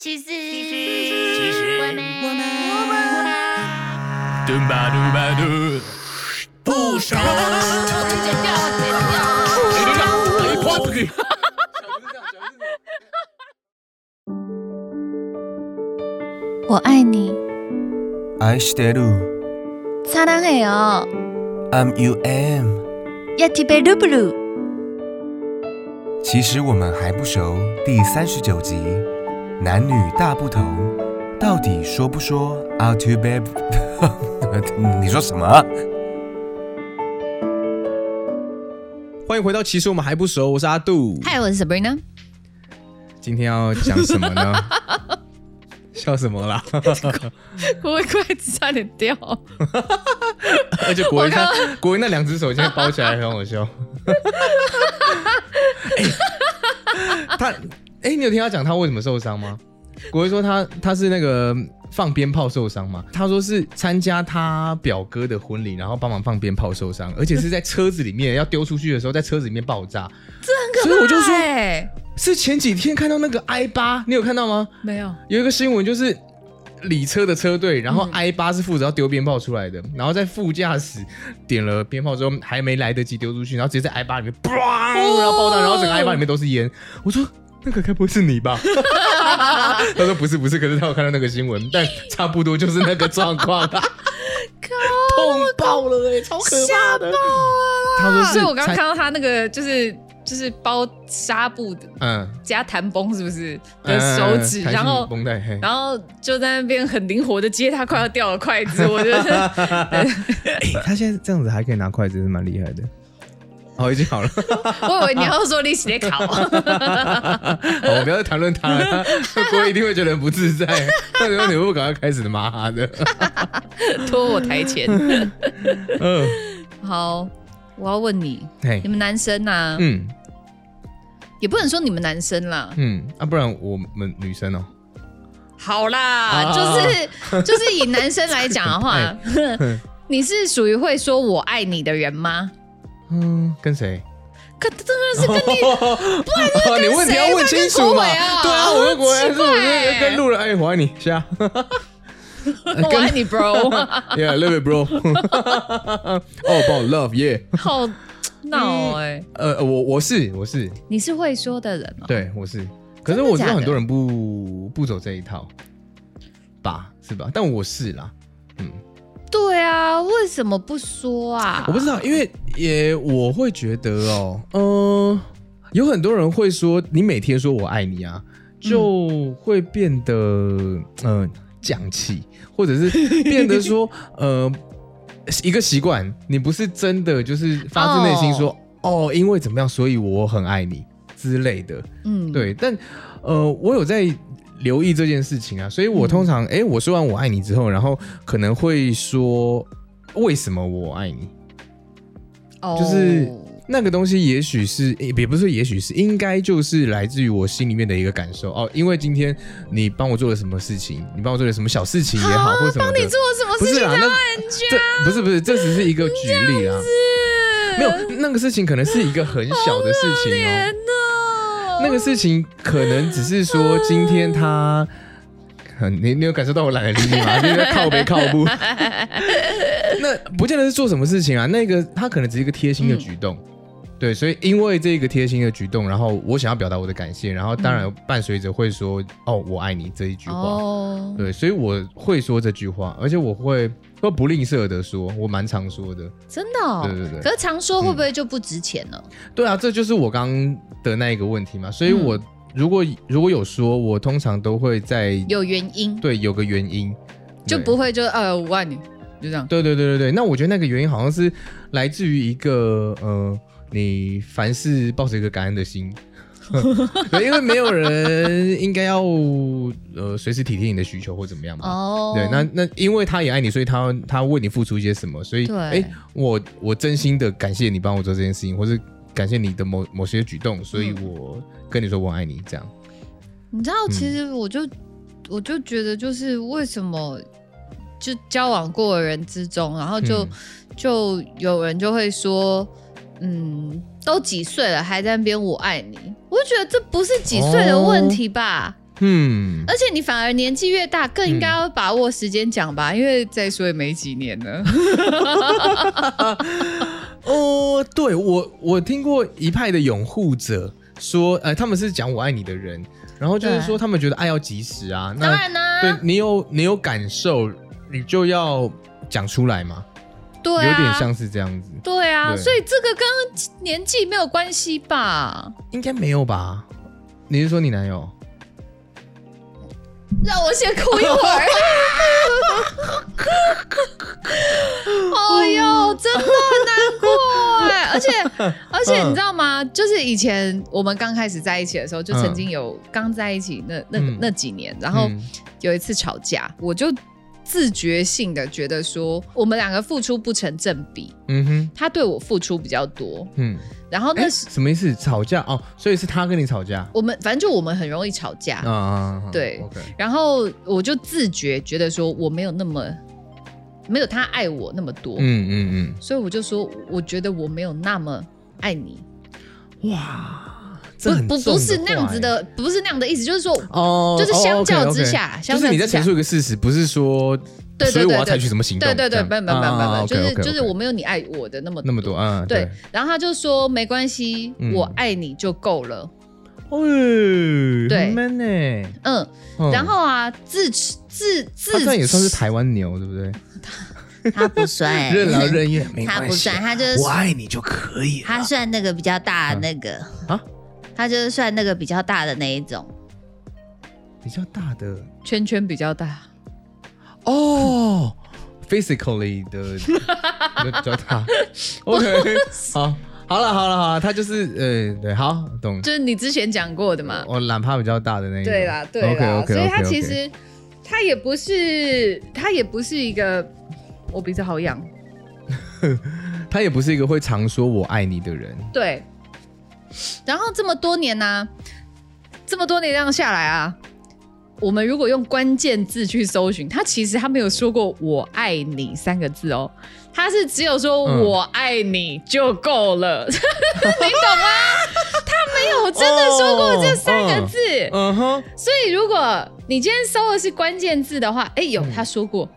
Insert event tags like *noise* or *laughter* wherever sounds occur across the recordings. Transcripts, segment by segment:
其实，其实，我们，我们，嘟吧嘟吧嘟，不傻。剪掉，剪掉。我爱你， 愛してる 사랑해요。 I'm U M。 야티베루브루。其实我们还不熟，第三十九集， 男女大不同，到底说不说 Out to babe？你说什么？欢迎回到其实我们还不熟，我是阿杜。嗨，我是 Sabrina。今天要讲什么呢？*laughs* 笑什么啦？我筷子差点掉。而且国文他国文那两只手现在包起来很好笑。*laughs* 哎他哎、你有听他讲他为什么受伤吗？国文说他他是那个放鞭炮受伤嘛，他说是参加他表哥的婚礼，然后帮忙放鞭炮受伤，而且是在车子里面要丢出去的时候，在车子里面爆炸。这很可怕。所以我就说哎，是前几天看到那个 i 八，你有看到吗？没有。有一个新闻就是礼车的车队，然后嗯 I 八是负责要丢鞭炮出来的，然后在副驾驶点了鞭炮之后，还没来得及丢出去，然后直接在 I 八里面砰，然后爆炸，然后整个 I 八里面都是烟。我说那个该不会是你吧？*laughs* 他说不是不是，可是他有看到那个新闻，但差不多就是那个状况。*laughs* 痛爆了哎、超可怕的。他说是所以我刚刚看到他那个就是就是包纱布的嗯加弹绷是不是的手指，嗯然后绷带，然后就在那边很灵活的接他快要掉的筷子，我觉得 *laughs* 哎他现在这样子还可以拿筷子，是蛮厉害的。哦，已经好了。*laughs* 我以为你要说你洗的烤，*laughs* 好，我们不要再谈论他了，*laughs* 他国一定会觉得很不自在。那时候你会不会赶快开始骂他的？拖我台前。嗯好，我要问你，你，们男生呐、嗯也不能说你们男生啦，嗯，啊，不然我们女生哦，好啦，啊就是就是以男生来讲的话哎，你是属于会说我爱你的人吗？嗯，跟谁？可当然是跟你 *laughs* 哦，你问题要问清楚嘛。对啊，我跟国文是，我跟跟路人，哎，我爱你，下。*laughs* 我爱你，bro，Yeah, *laughs* love it, bro. oh, about love, yeah. 好闹哎、呃，我我是我是，你是会说的人哦。对，我是。可是我知道很多人不不走这一套，吧，是吧？但我是啦，嗯。对啊，为什么不说啊？我不知道，因为也我会觉得哦，嗯、有很多人会说，你每天说我爱你啊，就会变得嗯、呃犟气，或者是变得说呃一个习惯，你不是真的就是发自内心说哦因为怎么样，所以我很爱你之类的。嗯，对，但呃，我有在留意这件事情啊，所以我通常哎、诶我说完我爱你之后，然后可能会说为什么我爱你。哦，就是那个东西也许是，也也不是说也许是，应该就是来自于我心里面的一个感受哦。因为今天你帮我做了什么事情，你帮我做了什么小事情也好，或者什么的，帮你做什么事情啊不是啊，那人这不是不是，这只是一个举例啊。没有那个事情可能是一个很小的事情哦。那个事情可能只是说今天他。很你你有感受到我懒得理你吗？就是在靠背靠步，*laughs* 那不见得是做什么事情啊。那个他可能只是一个贴心的举动，对，所以因为这个贴心的举动，然后我想要表达我的感谢，然后当然伴随着会说“哦，我爱你”这一句话，哦，对，所以我会说这句话，而且我会会不吝啬的说，我蛮常说的。真的哦。对对对可是常说会不会就不值钱呢？对啊，这就是我刚刚的那一个问题嘛。所以我如果如果有说，我通常都会在有原因，对有个原因，就不会就呃我爱你，就这样。对对对对对，那我觉得那个原因好像是来自于一个呃，你凡事抱着一个感恩的心。*laughs* 对，因为没有人应该要呃随时体贴你的需求或怎么样嘛。哦，对，那那因为他也爱你，所以他他为你付出一些什么，所以对哎，我我真心的感谢你帮我做这件事情，或是感谢你的某某些举动，所以嗯。我跟你说我爱你，这样。你知道，其实我就、我就觉得，就是为什么就交往过的人之中，然后就、嗯。就有人就会说，嗯，都几岁了还在那边我爱你，我就觉得这不是几岁的问题吧？嗯，而且你反而年纪越大，更应该要把握时间讲吧，因为再说也没几年了。*laughs* 哦，对我我听过一派的拥护者说，呃，他们是讲我爱你的人，然后就是说他们觉得爱要及时啊，那当然呢、对你有你有感受，你就要讲出来嘛，对啊，有点像是这样子，对啊，对所以这个跟年纪没有关系吧？应该没有吧？你是说你男友？让我先哭一会儿。哎呦，真的很难过哎！*laughs* 而且而且你知道吗？就是以前我们刚开始在一起的时候，就曾经有刚在一起那那嗯那几年，然后嗯有一次吵架，我就自觉性的觉得说，我们两个付出不成正比，嗯哼，他对我付出比较多，嗯，然后那是，什么意思？吵架？哦，所以是他跟你吵架？我们反正就我们很容易吵架，啊对，OK，然后我就自觉觉得说我没有那么没有他爱我那么多，嗯嗯嗯。所以我就说我觉得我没有那么爱你，嗯，哇，不不不是那样子的，不是那样的意思，就是说哦，就是相较之哦下相较之下就是你在陈述一个事实，不是说所以我要对对对。对采取什么行动？对对对，这样不不不不啊不，就是就是我没有你爱我的那么那么多，啊，对，然后他就说没关系，嗯。我爱你就够了，哦，对很 man 呢，嗯，嗯。然后啊自自自他算也算是台湾牛，对不对？*laughs* 他不算，*laughs* 任劳任怨，*laughs* 没他不关系，算，他就是我爱你就可以了。他算那个比较大那个啊，他就是算那个比较大的那一种。比较大的圈圈比较大，哦，physically 的比较大。*laughs* OK，好，好了，好了，好了，他就是呃，对，好，懂。就是你之前讲过的嘛，我懒趴比较大的那一种。对啦，对啦 OK，OK，OK，OK 所以他其实他也不是，他也不是一个，我鼻子好痒，*laughs* 他也不是一个会常说我爱你的人。对。然后这么多年呢、这么多年这样下来啊，我们如果用关键字去搜寻，他其实他没有说过“我爱你”三个字哦，他是只有说嗯我爱你就够了，*laughs* 你懂吗？他没有真的说过这三个字。嗯哼，所以，如果你今天搜的是关键字的话，哎，有他说过。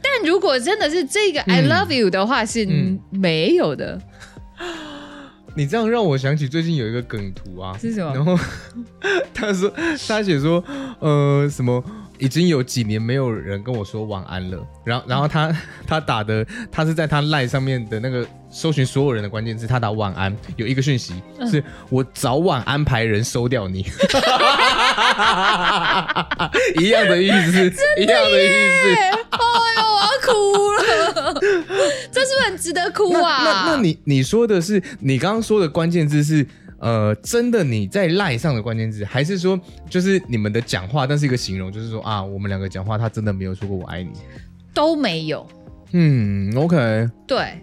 但如果真的是这个 “I 嗯 love you” 的话，是嗯没有的。你这样让我想起最近有一个梗图啊，是什么？然后 *laughs* 他说他写说，呃，什么已经有几年没有人跟我说晚安了，然后然后他 *laughs* 他打的他是在他赖上面的那个搜寻所有人的关键字，他打晚安，有一个讯息嗯。是我早晚安排人收掉你，*laughs* 一样的意思，一样的意思。哭了，这是不是很值得哭那啊？那那你你说的是你刚刚说的关键字是呃真的你在赖上的关键字，还是说就是你们的讲话，但是一个形容，就是说啊我们两个讲话，他真的没有说过我爱你。都没有。嗯，OK，对，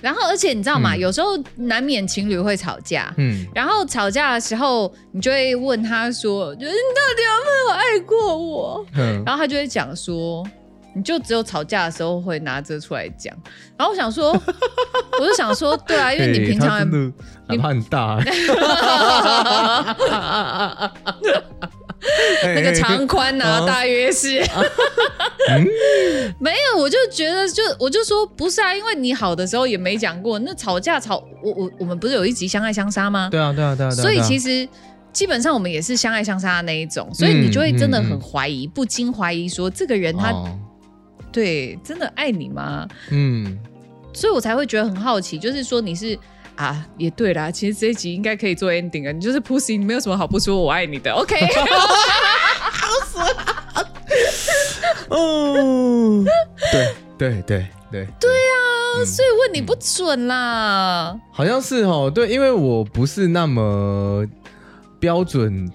然后而且你知道吗？嗯有时候难免情侣会吵架。嗯，然后吵架的时候，你就会问他说：“就是你到底有没有爱过我？”嗯然后他就会讲说，你就只有吵架的时候会拿这出来讲。然后我想说，*laughs* 我就想说，对啊，因为你平常他真的哪怕很大、*laughs* 那个长宽呢、哦大约是、*laughs* 没有，我就觉得就我就说不是啊，因为你好的时候也没讲过，那吵架吵我我我们不是有一集相爱相杀吗？对啊，对啊，对啊，所以其实实基本上我们也是相爱相杀的那一种，所以你就会真的很怀疑，不禁怀疑说这个人他、哦、对真的爱你吗？嗯，所以我才会觉得很好奇，就是说你是啊，也对啦，其实这一集应该可以做 ending 啊，你就是 Pussy，你没有什么好不说我爱你的，OK？哦，对对对对对啊所以问你不准啦。好像是哦，对，因为我不是那么标准，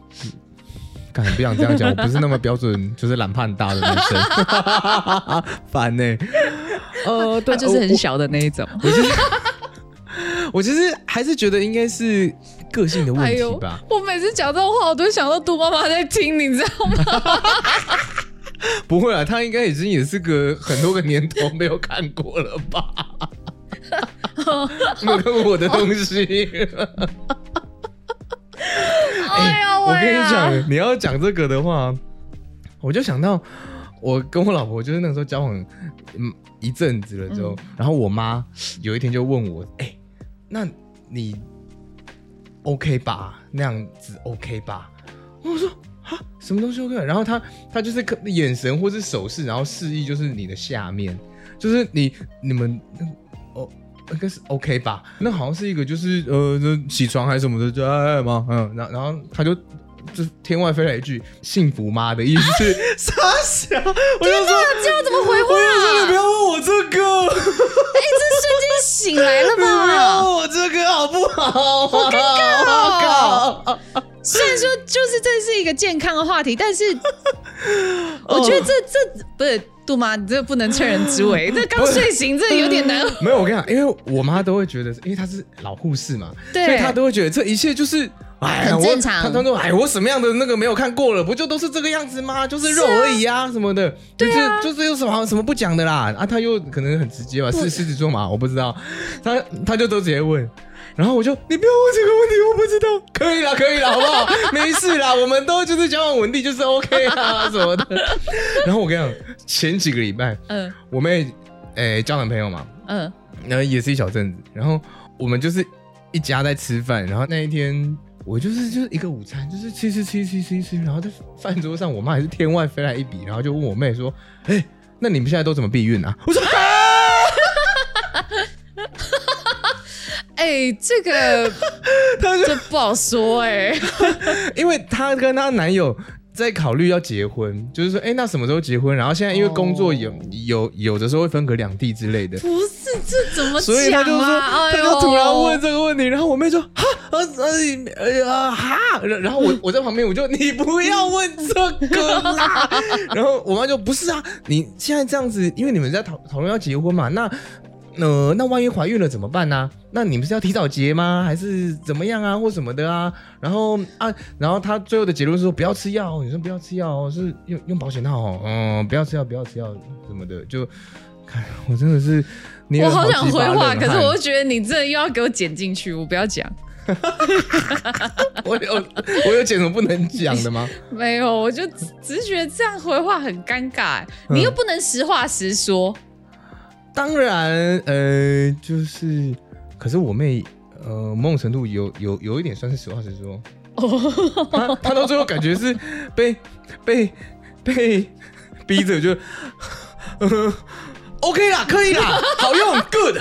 感不想这样讲，我不是那么标准，就是懒怕很大的男生，*laughs* 烦呢、呃，对，就是很小的那一种，我其实 *laughs* 我其实还是觉得应该是个性的问题吧。我每次讲这种话，我都想到杜妈妈在听，你知道吗？*laughs* 不会啊，她应该已经也是个很多个年头没有看过了吧？没有看过我的东西。我我跟你讲，你要讲这个的话，我就想到我跟我老婆就是那个时候交往嗯一阵子了之后，然后我妈有一天就问我，哎、那你 OK 吧？那样子 OK 吧？我说啊，什么东西 OK？然后她她就是可眼神或是手势，然后示意就是你的下面，就是你你们哦。应该是 OK 吧？那好像是一个就是呃，就起床还是什么的，就哎吗？嗯，然后然后他就就天外飞来一句“幸福吗”的意思是 *laughs* 傻笑，我就说这样怎么回我就说你话？不要问我这个，哎，这瞬间醒来了你不要吧？问我这个好不好？好尴尬哦好尴尬虽然说就是这是一个健康的话题，但是 *laughs* 我觉得这这不是杜妈，你这不能趁人之危。这刚睡醒，这有点难。*laughs* 没有，我跟你讲，因为我妈都会觉得，因为她是老护士嘛，对所以她都会觉得这一切就是。哎很正常他他说，哎，我什么样的那个没有看过了，不就都是这个样子吗？就是肉而已啊，什么的。对啊，就是有什么什么不讲的啦。啊，他又可能很直接吧，是狮子座嘛，我不知道。他他就都直接问，然后我就你不要问这个问题，我不知道。可以啦，可以啦，好不好？*laughs* 没事啦，我们都就是交往稳定，就是 OK 啊 *laughs* 什么的。然后我跟你讲，前几个礼拜，嗯我妹诶、交男朋友嘛，嗯，然后也是一小阵子，然后我们就是一家在吃饭，然后那一天我就是就是一个午餐，就是吃吃吃吃吃吃，然后在饭桌上，我妈也是天外飞来一笔，然后就问我妹说：“哎、那你们现在都怎么避孕啊？”我说：“ *laughs* 哎，这个这不好说哎。因为她跟她男友。”在考虑要结婚，就是说，哎、那什么时候结婚？然后现在因为工作有、有有的时候会分隔两地之类的，不是这怎么所以他就说？他哎就突然问呦，这个问题，然后我妹说哈，呃呃呃呀哈，然然后我我在旁边我就你不要问这个啦，*laughs* 然后我妈就不是啊，你现在这样子，因为你们在讨讨论要结婚嘛，那。呃，那万一怀孕了怎么办呢、那你们是要提早结吗？还是怎么样啊，或什么的啊？然后啊，然后他最后的结论是说不要吃药哦，女生不要吃药哦，是用用保险套哦，嗯，不要吃药，不要吃药什么的，就看我真的是我好想回话，可是我又觉得你这又要给我剪进去，我不要讲。我有我有剪什么不能讲的吗？*laughs* 没有，我就只只是觉得这样回话很尴尬，你又不能实话实说。当然，呃，就是，可是我妹，呃，某种程度有有有一点算是实话实说。她她到最后感觉是被被被逼着就，呃 *laughs*，OK 啦，可以啦，*laughs* 好用，good，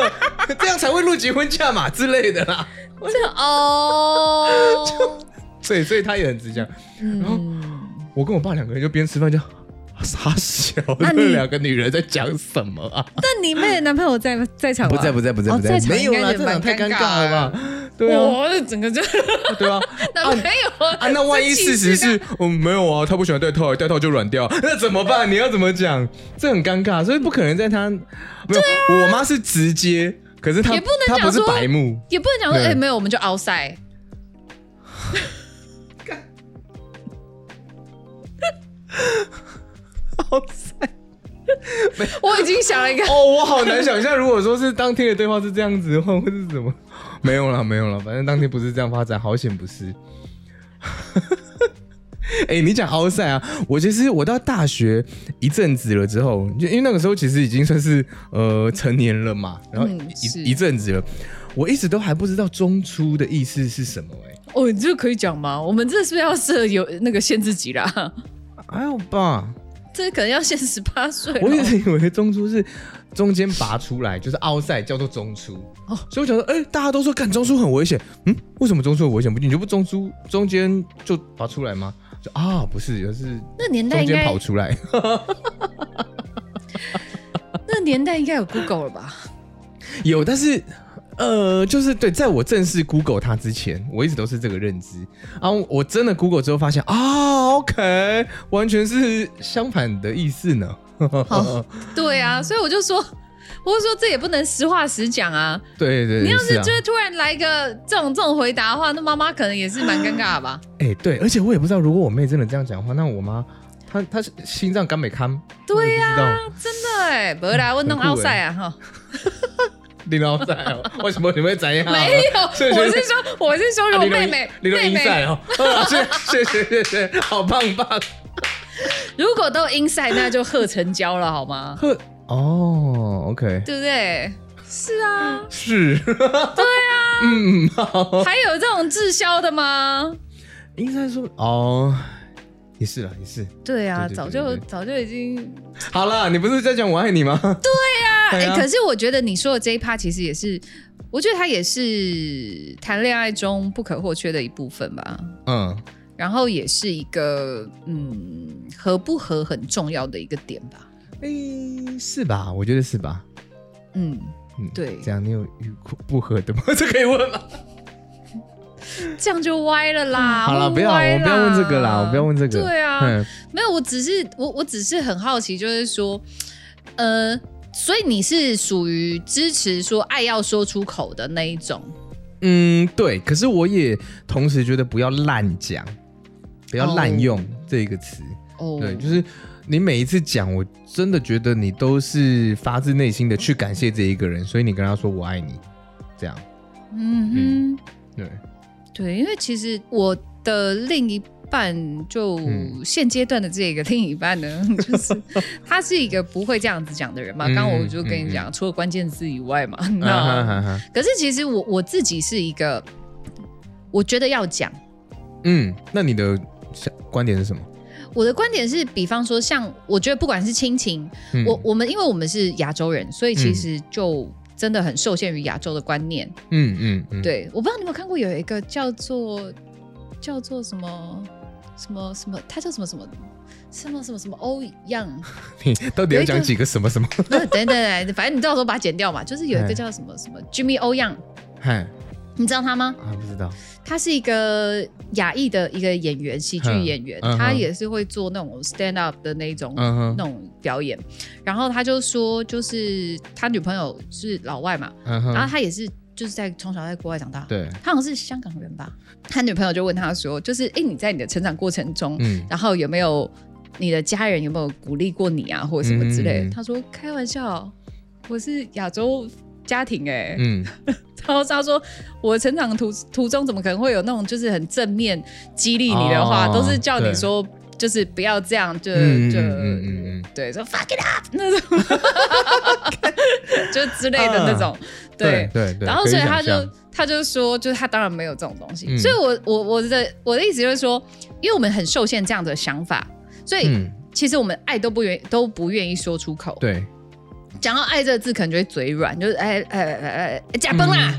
*laughs* 这样才会录结婚价嘛之类的啦。我想哦，*laughs* 所以所以他也很直讲。然后嗯，我跟我爸两个人就边吃饭就。傻小，那你这两个女人在讲什么啊？但你妹的男朋友在在场吗？不在不在不在不在，哦在没有啦，应该也蛮这场太尴尴尬了吧？对啊，我整个就对啊，男朋友啊，那万一事实是，嗯，没有啊，他不喜欢戴套，戴套就软掉，*laughs* 那怎么办？你要怎么讲？这很尴尬，所以不可能在他没有。我妈是直接，可是她也不能讲说白目，也不能讲说，哎，没有，我们就 outside。*laughs* *laughs* *laughs* 我已经想了一个，哦，我好难想象，如果说是当天的对话是这样子的话，会是怎么？*laughs* 没有了，没有了，反正当天不是这样发展，好险不是。*laughs* 哎、你讲奥赛啊，我其实我到大学一阵子了之后，就因为那个时候其实已经算是呃成年了嘛，然后嗯一、一阵子了，我一直都还不知道中初的意思是什么、哎，哦，你这个可以讲吗？我们这是不是要设有那个限制级啦？还好吧？这可能要限十八岁。我一直以为中出是中间拔出来，就是奥赛叫做中出。哦所以我想说，哎、大家都说干中出很危险，嗯，为什么中出很危险？不，你就不中出中间就拔出来吗？就啊，不是，而是那年代中间跑，出来。*laughs* 那年代应该有 Google 了吧？有，但是呃，就是对，在我正式 Google 它之前，我一直都是这个认知。然后我真的 Google 之后发现啊，OK，完全是相反的意思呢。好对啊，所以我就说，我就说这也不能实话实讲啊。对对对，你要是啊就是突然来一个这种这种回答的话，那妈妈可能也是蛮尴尬的吧？哎、对，而且我也不知道，如果我妹真的这样讲的话，那我妈她她是心脏肝没看，对呀、呀、真的哎，不来，我弄奥赛啊哈。你老在哦，为什么你会怎样？没有，我是说，我是说，如果妹妹你都妹妹哦，谢谢谢谢，好棒棒。如果都 inside，那就贺成交了，好吗？贺，哦，OK，对不对？是啊，是，对啊，嗯，好，还有这种滞销的吗？应该说哦，也是啦，也是。对啊，对对对早就早就已经好了，你不是在讲我爱你吗？对啊，哎、可是我觉得你说的这一趴其实也是，我觉得它也是谈恋爱中不可或缺的一部分吧。嗯，然后也是一个嗯合不合很重要的一个点吧。哎，是吧？我觉得是吧？嗯，嗯，对这样你有遇过不合的吗？*laughs* 这可以问吗？这样就歪了啦。好了，不要，我们不要问这个啦，我不要问这个。对啊，嗯，没有，我只是我我只是很好奇，就是说，呃，所以你是属于支持说爱要说出口的那一种。嗯，对。可是我也同时觉得不要滥讲，不要滥用这个词。哦，对，就是你每一次讲，我真的觉得你都是发自内心的去感谢这一个人，所以你跟他说我爱你，这样。嗯哼。对，对，因为其实我的另一半就嗯现阶段的这个另一半呢，*laughs* 就是他是一个不会这样子讲的人嘛。嗯刚刚我就跟你讲，除了关键字以外嘛，*laughs* 那可是其实我我自己是一个，我觉得要讲。嗯，那你的想观点是什么？我的观点是，比方说，像我觉得不管是亲情，嗯我我们因为我们是亚洲人，所以其实就真的很受限于亚洲的观念。嗯嗯嗯，对，我不知道你有没有看过有一个叫做叫做什么什么什么，他叫什么什么什么什么什么欧阳，*laughs* 你到底要讲几个什么什么？呃等等等，反正你到时候把它剪掉嘛。就是有一哎个叫什么什么 Jimmy O Yang，嗨你知道他吗？啊，不知道。他是一个亚裔的一个演员，喜剧演员，他也是会做那种 stand up 的那种、嗯那种表演。然后他就说，就是他女朋友是老外嘛，嗯然后，他也是就是在从小在国外长大，对，他好像是香港人吧。他女朋友就问他说，就是哎，诶你在你的成长过程中，嗯然后有没有你的家人有没有鼓励过你啊，或者什么之类的？嗯他说开玩笑，我是亚洲家庭哎、嗯。*laughs* 然后他说，我成长途途中怎么可能会有那种就是很正面激励你的话，哦都是叫你说就是不要这样，就、就、嗯嗯嗯嗯嗯。对，说 fuck it up *laughs* 那种，*laughs* 就之类的那种，对。对。对，然后所以他就他就说，就是他当然没有这种东西，嗯。所以我我我的我的意思就是说，因为我们很受限这样的想法，所以嗯，其实我们爱都不愿都不愿意说出口。对，讲到爱这个字，可能就会嘴软，就是哎哎哎哎哎假崩啦。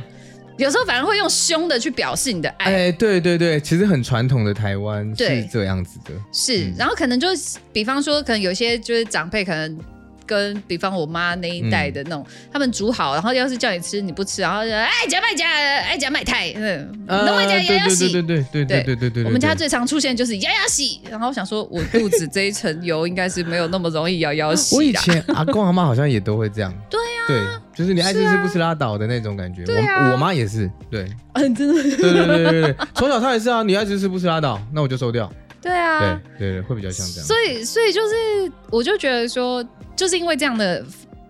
有时候反而会用凶的去表示你的爱，哎，对对对，其实很传统的台湾是这样子的，是，然后可能就是，比方说，可能有些就是长辈，可能跟比方我妈那一代的那种，他们煮好，然后要是叫你吃你不吃，然后就哎夹麦夹哎夹麦太，嗯，弄麦加对对牙牙洗。对对对对对对对对，我们家最常出现就是牙牙洗，然后我想说，我肚子这一层油应该是没有那么容易要要洗我以。前阿公阿妈好像也都会这样，对呀，对，就是你爱吃吃不吃拉倒的那种感觉。啊我我妈也是，对，嗯，*laughs* 真的，对对对对对对，从小她也是啊，你爱吃吃不吃拉倒，那我就收掉。对啊，对对对，会比较像这样。所以，所以就是，我就觉得说，就是因为这样的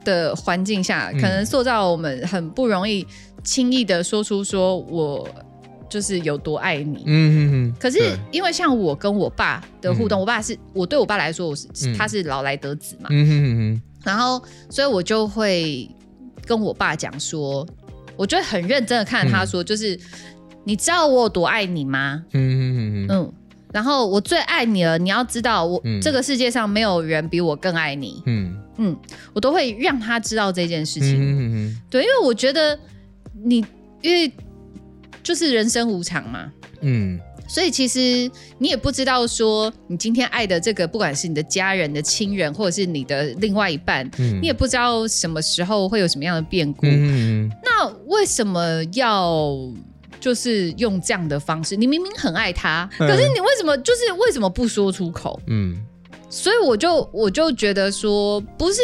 的环境下，嗯。可能塑造我们很不容易轻易的说出说我就是有多爱你。嗯嗯嗯，可是因为像我跟我爸的互动，嗯。我爸是我对我爸来说，我是、嗯。他是老来得子嘛，嗯嗯嗯然后所以我就会跟我爸讲说，我就会很认真的看着他说，就是你知道我有多爱你吗？嗯，嗯哼哼哼，嗯，然后我最爱你了，你要知道我，嗯这个世界上没有人比我更爱你。嗯嗯，我都会让他知道这件事情。嗯哼哼对，因为我觉得你，因为就是人生无常嘛，嗯所以其实你也不知道说你今天爱的这个，不管是你的家人的亲人，或者是你的另外一半，嗯，你也不知道什么时候会有什么样的变故。嗯嗯那为什么要？就是用这样的方式，你明明很爱他，嗯可是你为什么就是为什么不说出口？嗯所以我就我就觉得说，不是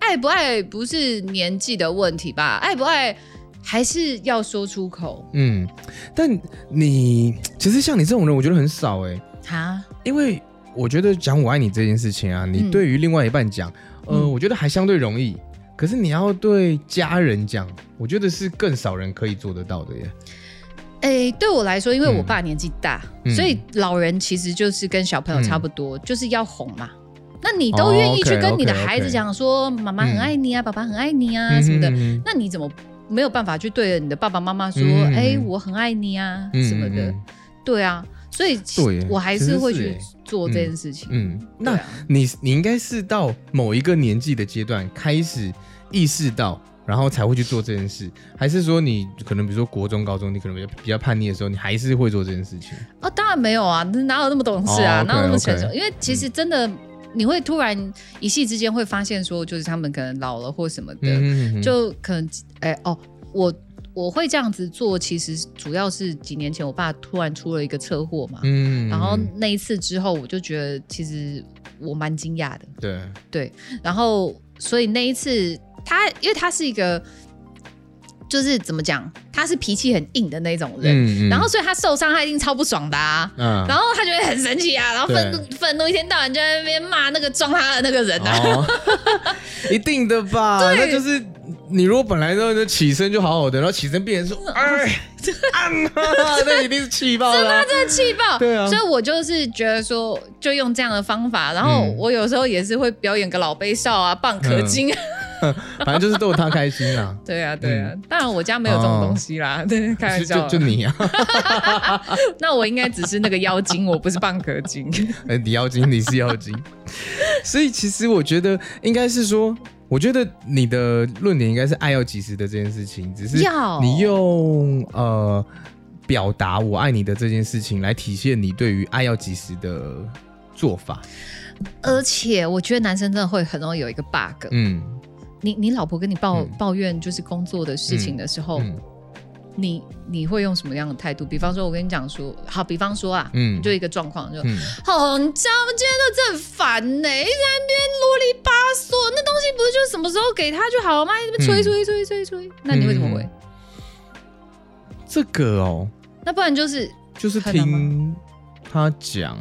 爱不爱，不是年纪的问题吧？爱不爱还是要说出口嗯，但你其实像你这种人，我觉得很少哎，啊？因为我觉得讲我爱你这件事情啊，你嗯对于另外一半讲，呃，嗯我觉得还相对容易。可是你要对家人讲，我觉得是更少人可以做得到的耶。哎，对我来说，因为我嗯。爸年纪大，嗯。所以老人其实就是跟小朋友差不多，就是要哄嘛。那你都哦愿意去跟你的孩子讲说，妈妈很爱你啊，爸爸很爱你啊嗯什么的，那你怎么没有办法去对着你的爸爸妈妈说，嗯哎，我很爱你啊嗯什么的？嗯对啊，所以其对我还是会去做这件事情。嗯，那你你应该是到某一个年纪的阶段开始意识到，然后才会去做这件事，还是说你可能比如说国中、高中，你可能比较比较叛逆的时候，你还是会做这件事情？哦，当然没有啊，哪有那么懂事啊，哦哪有那么成熟？因为其实真的，你会突然一夕之间会发现说，就是他们可能老了或什么的，嗯哼就可能哎、哦，我我会这样子做，其实主要是几年前我爸突然出了一个车祸嘛，嗯。然后那一次之后，我就觉得其实我蛮惊讶的，对，对，然后所以那一次他，因为他是一个。就是怎么讲，他是脾气很硬的那种人，嗯然后所以他受伤，他一定超不爽的啊。嗯然后他就会很生气啊，然后愤怒愤怒，一天到晚就在那边骂那个撞他的那个人啊。哦，*laughs* 一定的吧？那就是你如果本来都就起身就好好的，然后起身变成说，哎，按啊，*laughs* 那一定是气爆了啊。真的气爆，对啊所以我就是觉得说，就用这样的方法，然后嗯我有时候也是会表演个老杯少啊、蚌壳精啊，*laughs* 反正就是逗他开心啦。*laughs* 对啊，对啊。当然我家没有这种东西啦，对，开玩就笑就。就你啊，*laughs* 那我应该只是那个妖精，我不是蚌壳精。哎，你妖精，你是妖精。所以其实我觉得应该是说，我觉得你的论点应该是爱要及时的这件事情，只是要你用呃表达我爱你的这件事情来体现你对于爱要及时的做法。而且我觉得男生真的会很容易有一个 bug，嗯，你你老婆跟你抱嗯抱怨就是工作的事情的时候，嗯你你会用什么样的态度？比方说，我跟你讲说，好，比方说啊，嗯就一个状况，就嗯哦，你知道吗？今天都真的很烦呢、一直在那边啰里吧嗦，那东西不是就什么时候给他就好了吗？一直在那边催嗯催催催催，那你会怎么回？这个哦，那不然就是，就是听他讲，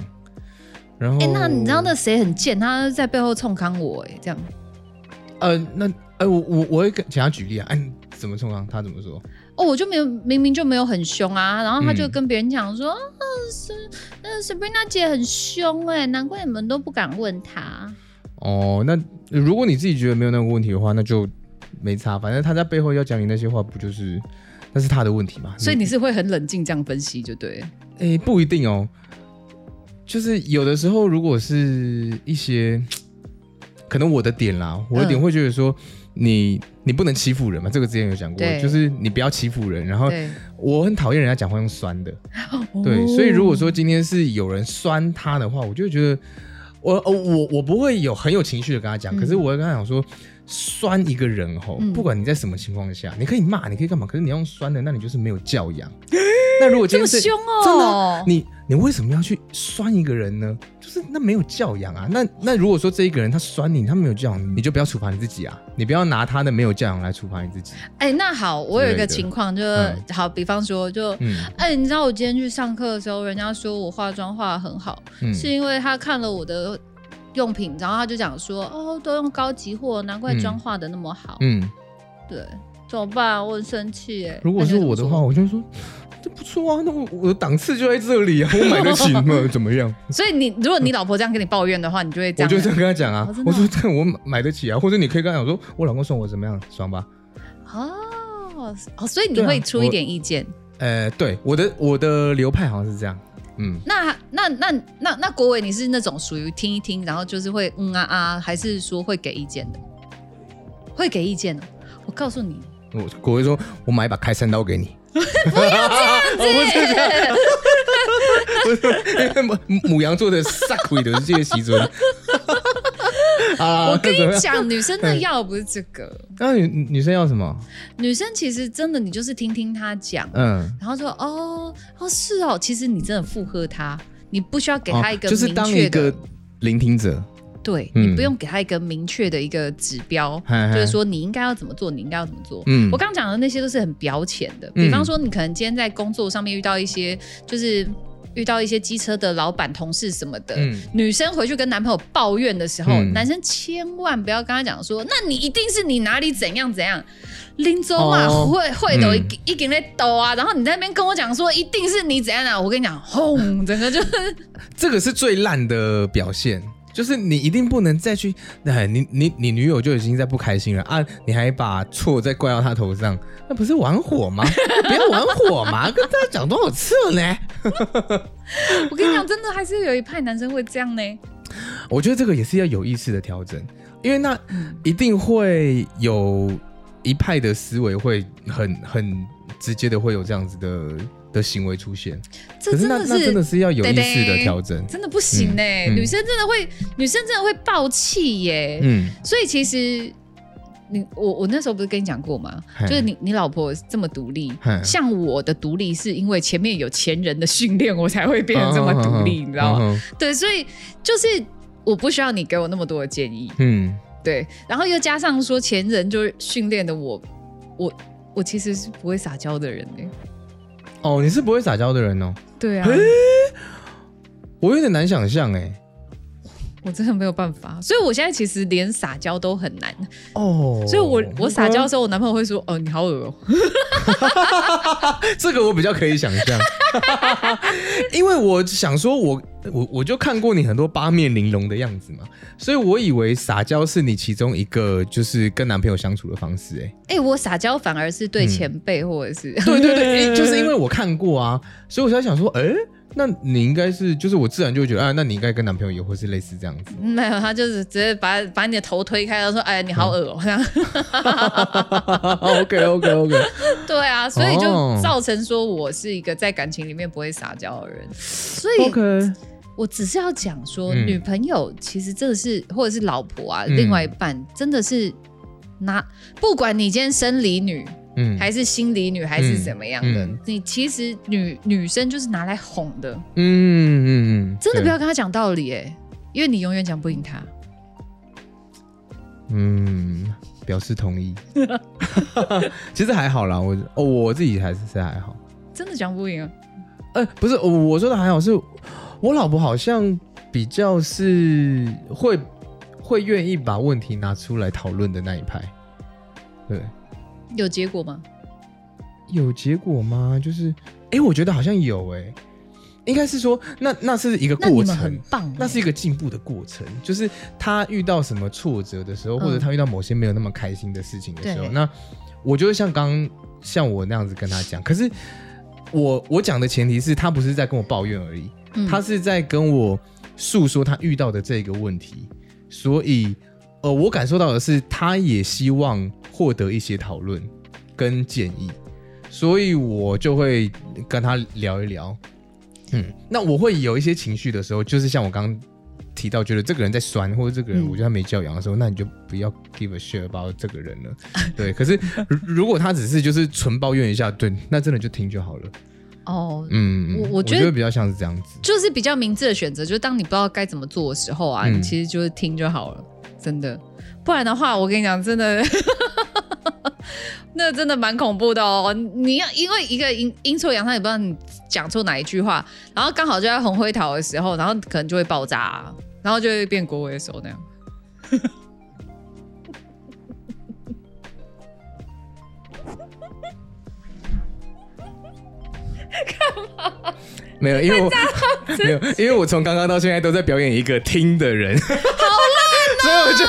然后哎、那你知道那谁很贱？他在背后冲康我、哎，这样。呃，那呃，我我我会跟请他举例啊，哎、你怎么冲啊？他怎么说？哦，我就没有明明就没有很凶啊，然后他就嗯跟别人讲说，啊，是那，Sabrina 姐很凶哎、难怪你们都不敢问她。哦，那如果你自己觉得没有那个问题的话，那就没差，反正他在背后要讲你那些话，不就是那是他的问题嘛？所以你是会很冷静这样分析，就对了。诶、不一定哦，就是有的时候如果是一些可能我的点啦，我的点嗯会觉得说。你你不能欺负人嘛？这个之前有讲过，就是你不要欺负人。然后，我很讨厌人家讲话用酸的，*laughs* 对，所以如果说今天是有人酸他的话，我就会觉得我哦我我不会有很有情绪的跟他讲，嗯可是我会跟他讲说，酸一个人吼，嗯不管你在什么情况下，你可以骂，你可以干嘛，可是你要用酸的，那你就是没有教养。*laughs* 那如果今天是这么凶哦，真的啊，你你为什么要去酸一个人呢？就是那没有教养啊。那那如果说这一个人他酸你，他没有教养，你就不要处罚你自己啊，你不要拿他的没有教养来处罚你自己。哎、那好，我有一个情况，就是、嗯好，比方说，就嗯哎、你知道我今天去上课的时候，人家说我化妆化的很好，嗯是因为他看了我的用品，然后他就讲说，哦，都用高级货，难怪妆化的那么好。嗯，对，怎么办？我很生气哎。如果是我的话，我就会说。这不错啊，那我我的档次就在这里啊，我买得起吗，*laughs* 怎么样？所以你如果你老婆这样跟你抱怨的话，你就会这样。我就这样跟她讲啊我说这我买买得起啊，或者你可以跟她讲说，我老公送我怎么样，爽吧？哦哦，所以你会出一点意见。呃，对，我的我的流派好像是这样，嗯，那那那那那国伟，你是那种属于听一听，然后就是会嗯啊啊，还是说会给意见的？会给意见的。我告诉你，我我会说，我买一把开山刀给你。*laughs* 不要这样子，不是这样，不是因为母母羊座的撒鬼的这些习尊。*laughs* 啊，我跟你讲，女生的要的不是这个，那女女生要什么？女生其实真的，你就是听听她讲，嗯，然后说哦哦是哦，其实你真的附和她，你不需要给她一个哦就是当一个聆听者，对、嗯。你不用给他一个明确的一个指标，就是说你应该要怎么做，你应该要怎么做。嗯。我刚讲的那些都是很表浅的，嗯。比方说你可能今天在工作上面遇到一些就是。遇到一些机车的老板、同事什么的，嗯。女生回去跟男朋友抱怨的时候，嗯。男生千万不要跟他讲说，那你一定是你哪里怎样怎样。林州嘛，哦。会会抖一嗯。一点在抖啊，然后你在那边跟我讲说，一定是你怎样啊！我跟你讲，轰，整个就是 *laughs* 这个是最烂的表现，就是你一定不能再去，哎，你你你女友就已经在不开心了啊，你还把错再怪到她头上，那不是玩火吗？*laughs* 不要玩火嘛，*laughs* 跟大家讲多少次了呢？*laughs* 我跟你讲，真的还是有一派男生会这样呢。我觉得这个也是要有意识的调整，因为那一定会有一派的思维会很很直接的会有这样子的的行为出现，这真的那那真的是是要有意识的调整，真的不行呢、嗯嗯女生真的会，女生真的会爆气耶。嗯，所以其实你我我那时候不是跟你讲过吗？就是你你老婆这么独立，像我的独立是因为前面有前人的训练，我才会变得这么独立，你知道吗？嗯？对，所以就是我不需要你给我那么多的建议，嗯，对，然后又加上说前人就是训练的我，我我其实是不会撒娇的人呢。哦，你是不会撒娇的人哦，对啊，我有点难想象哎。我真的没有办法，所以我现在其实连撒娇都很难。哦，所以我我撒娇的时候，我男朋友会说：“哦，你好恶哦。*laughs* 这个我比较可以想象，*laughs* 因为我想说我，我我就看过你很多八面玲珑的样子嘛，所以我以为撒娇是你其中一个就是跟男朋友相处的方式、欸。”哎、我撒娇反而是对前辈或者是、对对对，*laughs* 欸就是因为我看过啊，所以我才想说，哎、那你应该是，就是我自然就会觉得，啊，那你应该跟男朋友也会是类似这样子。没有，他就是直接把把你的头推开，他说：“哎，你好恶哦。*laughs* 这样 OK OK OK，对啊，所以就哦造成说我是一个在感情里面不会撒娇的人。所以我只是要讲说，嗯女朋友其实真的是，或者是老婆啊，嗯另外一半真的是拿，不管你今天生理女嗯，还是心理女还是怎么样的，嗯你其实女女生就是拿来哄的，嗯嗯嗯，真的不要跟她讲道理哎、因为你永远讲不赢她。嗯，表示同意。*laughs* 其实还好啦，我哦我自己还是是还好。真的讲不赢啊！呃，不是，我我说的还好，是我老婆好像比较是会会愿意把问题拿出来讨论的那一派。对，有结果吗？有结果吗？就是，哎，我觉得好像有、诶，哎，应该是说，那那是一个过程，很棒欸、那是一个进步的过程，就是他遇到什么挫折的时候，嗯。或者他遇到某些没有那么开心的事情的时候，那我就会像刚像我那样子跟他讲。可是我我讲的前提是他不是在跟我抱怨而已，嗯。他是在跟我诉说他遇到的这个问题，所以呃，我感受到的是他也希望获得一些讨论跟建议，所以我就会跟他聊一聊。嗯，那我会有一些情绪的时候，就是像我刚刚提到，觉得这个人在酸，或者这个人嗯我觉得他没教养的时候，那你就不要 give a shit about 这个人了。对，可是如如果他只是就是纯抱怨一下，对，那真的就听就好了。哦，嗯，我我觉得比较像是这样子。就是比较明智的选择，就是当你不知道该怎么做的时候啊，嗯你其实就是听就好了，真的。不然的话，我跟你讲，真的，*laughs* 那真的蛮恐怖的哦。你要因为一个阴阴错阳差，也不知道你讲错哪一句话，然后刚好就在红灰桃的时候，然后可能就会爆炸、啊，然后就会变国为首那样。没有，因为我 *laughs* 没有，因为我从刚刚到现在都在表演一个听的人，好烂、所以我就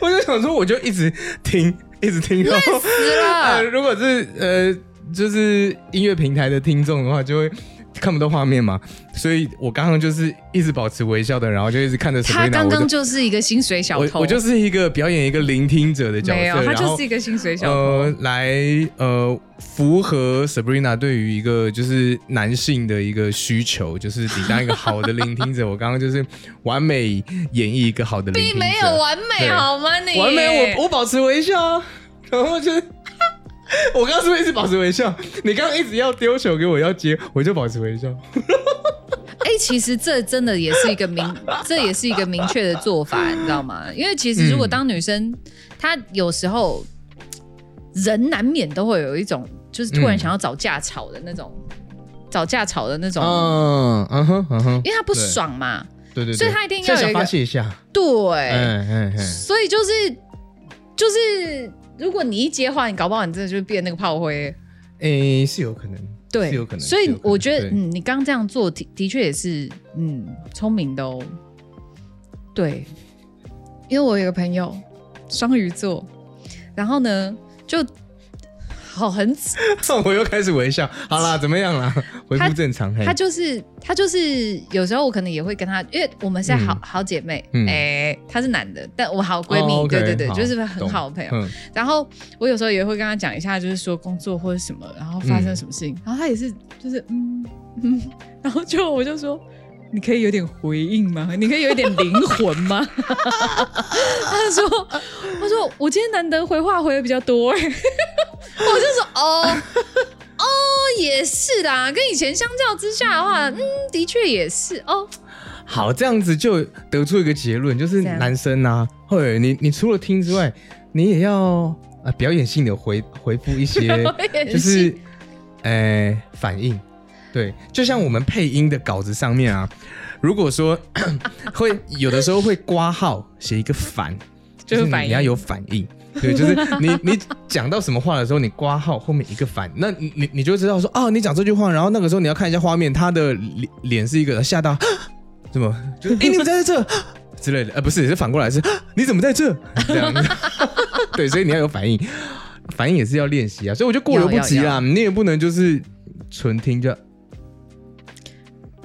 *laughs* 我就想说，我就一直听，一直听，然后 *laughs* 呃，如果是呃，就是音乐平台的听众的话，就会看不到画面嘛，所以我刚刚就是一直保持微笑的，然后就一直看着他刚刚就是一个薪水小偷，我我就是一个表演一个聆听者的角色，没有，他就是一个薪水小偷。呃，来呃符合 Sabrina 对于一个就是男性的一个需求，就是你当一个好的聆听者。我刚刚就是完美演绎一个好的聆听者，并没有完美好吗？你完美，我我保持微笑啊，然后就是。*laughs* 我刚刚是不是一直保持微笑？你刚刚一直要丢球给我要接，我就保持微笑。*laughs* 哎、其实这真的也是一个明，*laughs* 这也是一个明确的做法，你知道吗？因为其实如果当女生，她有时候人难免都会有一种，就是突然想要找架吵的那种、找架吵的那种，嗯嗯哼嗯哼，因为她不爽嘛，对对对，所以她一定要有一个发泄一下，对，嗯嗯嗯，所以就是就是，如果你一接话，你搞不好你真的就变那个炮灰。诶是有可能，对，是有可能所以我觉得，嗯，你刚刚这样做的的确也是，嗯，聪明的哦。对，因为我有个朋友双鱼座，然后呢，就好很 *laughs* 我又开始微笑，好啦，*laughs* 怎么样啦？恢复正常，嘿他就是他就是有时候我可能也会跟他，因为我们是好、嗯好姐妹，哎、嗯她是男的，但我好闺蜜，对对对，就是很好的朋友。嗯然后我有时候也会跟他讲一下，就是说工作或者什么，然后发生什么事情，然后他也是就是嗯嗯，然后就我就说。你可以有点回应吗？*laughs* 你可以有一点灵魂吗？他说：“他说我今天难得回话回的比较多。”哎，我就说：“哦哦，也是啦，跟以前相较之下的话，嗯，的确也是哦。好，这样子就得出一个结论，就是男生啊，会你你除了听之外，你也要呃表演性的回回复一些 *laughs* 就是呃反应，对，就像我们配音的稿子上面啊，如果说 *laughs* 会有的时候会挂号写一个反，就是反你要有反应。对，就是你你讲到什么话的时候，你挂号后面一个反，那你你你就知道说哦，你讲这句话，然后那个时候你要看一下画面，他的脸脸是一个吓到，怎么就是哎、你怎么在这之类的，呃不是是反过来是你怎么在这？这样子，*laughs* 对，所以你要有反应，反应也是要练习啊，所以我就过犹不及要要啦，你也不能就是纯听就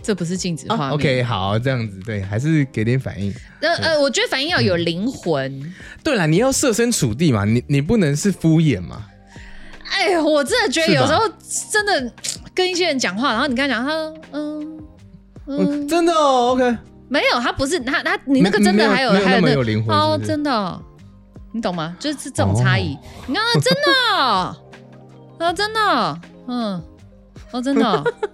这不是禁止画 OK 好这样子，对，还是给点反应。那呃，我觉得反应要有灵魂。对啦，你要设身处地嘛，你你不能是敷衍嘛。哎呀，我真的觉得有时候真的跟一些人讲话，然后你跟他讲，他说嗯嗯，嗯，真的哦，OK，没有，他不是他他你那个真的还有还有那有灵魂哦真的哦，你懂吗？就是这种差异。你看他真的哦，啊真的哦，嗯，哦真的哦。*laughs*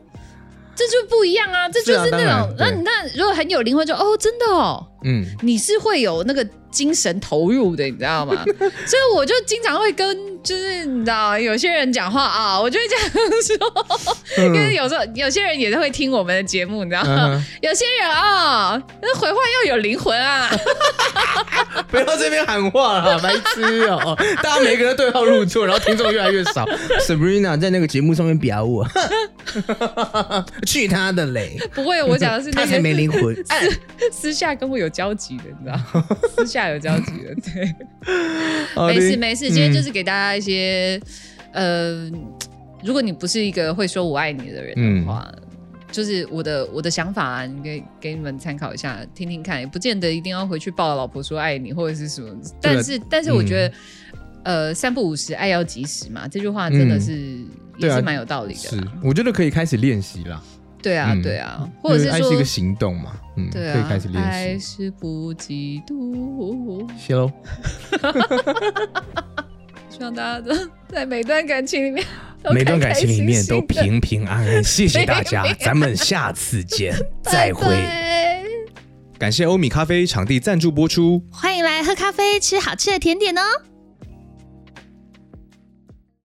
这就不一样啊，这就是那种，那对。你看，如果很有灵魂就，哦，真的哦，嗯，你是会有那个精神投入的，你知道吗？*laughs* 所以我就经常会跟就是你知道有些人讲话啊，我就会这样说，因为有时候有些人也是会听我们的节目，你知道吗？嗯有些人啊，那回话要有灵魂啊，*laughs* 不要这边喊话了，白痴哦！大家每个人对号入座，然后听众越来越少。*laughs* Sabrina 在那个节目上面表我，去他的嘞！不会，我讲的是他那些才没灵魂。私下跟我有交集的，你知道，*laughs* 私下有交集的，*laughs* 对。没事没事，今天就嗯是给大家一些，呃，如果你不是一个会说我爱你的人的话，就是我的我的想法啊，你可以给你们参考一下，听听看，也不见得一定要回去抱老婆说爱你或者是什么，但是但是我觉得，呃，三不五时，爱要及时嘛，这句话真的是、也是蛮有道理的是，，我觉得可以开始练习啦。对啊嗯对啊，或者是说因为爱是一个行动嘛，嗯，对啊，可以开始练爱习。是不嫉妒。谢喽，*laughs* 希望大家都在每段感情里面都每段感情里面都平平安安。谢谢大家，*laughs* 咱们下次见，*laughs* 再会。感谢欧米咖啡场地赞助播出。欢迎来喝咖啡，吃好吃的甜点哦。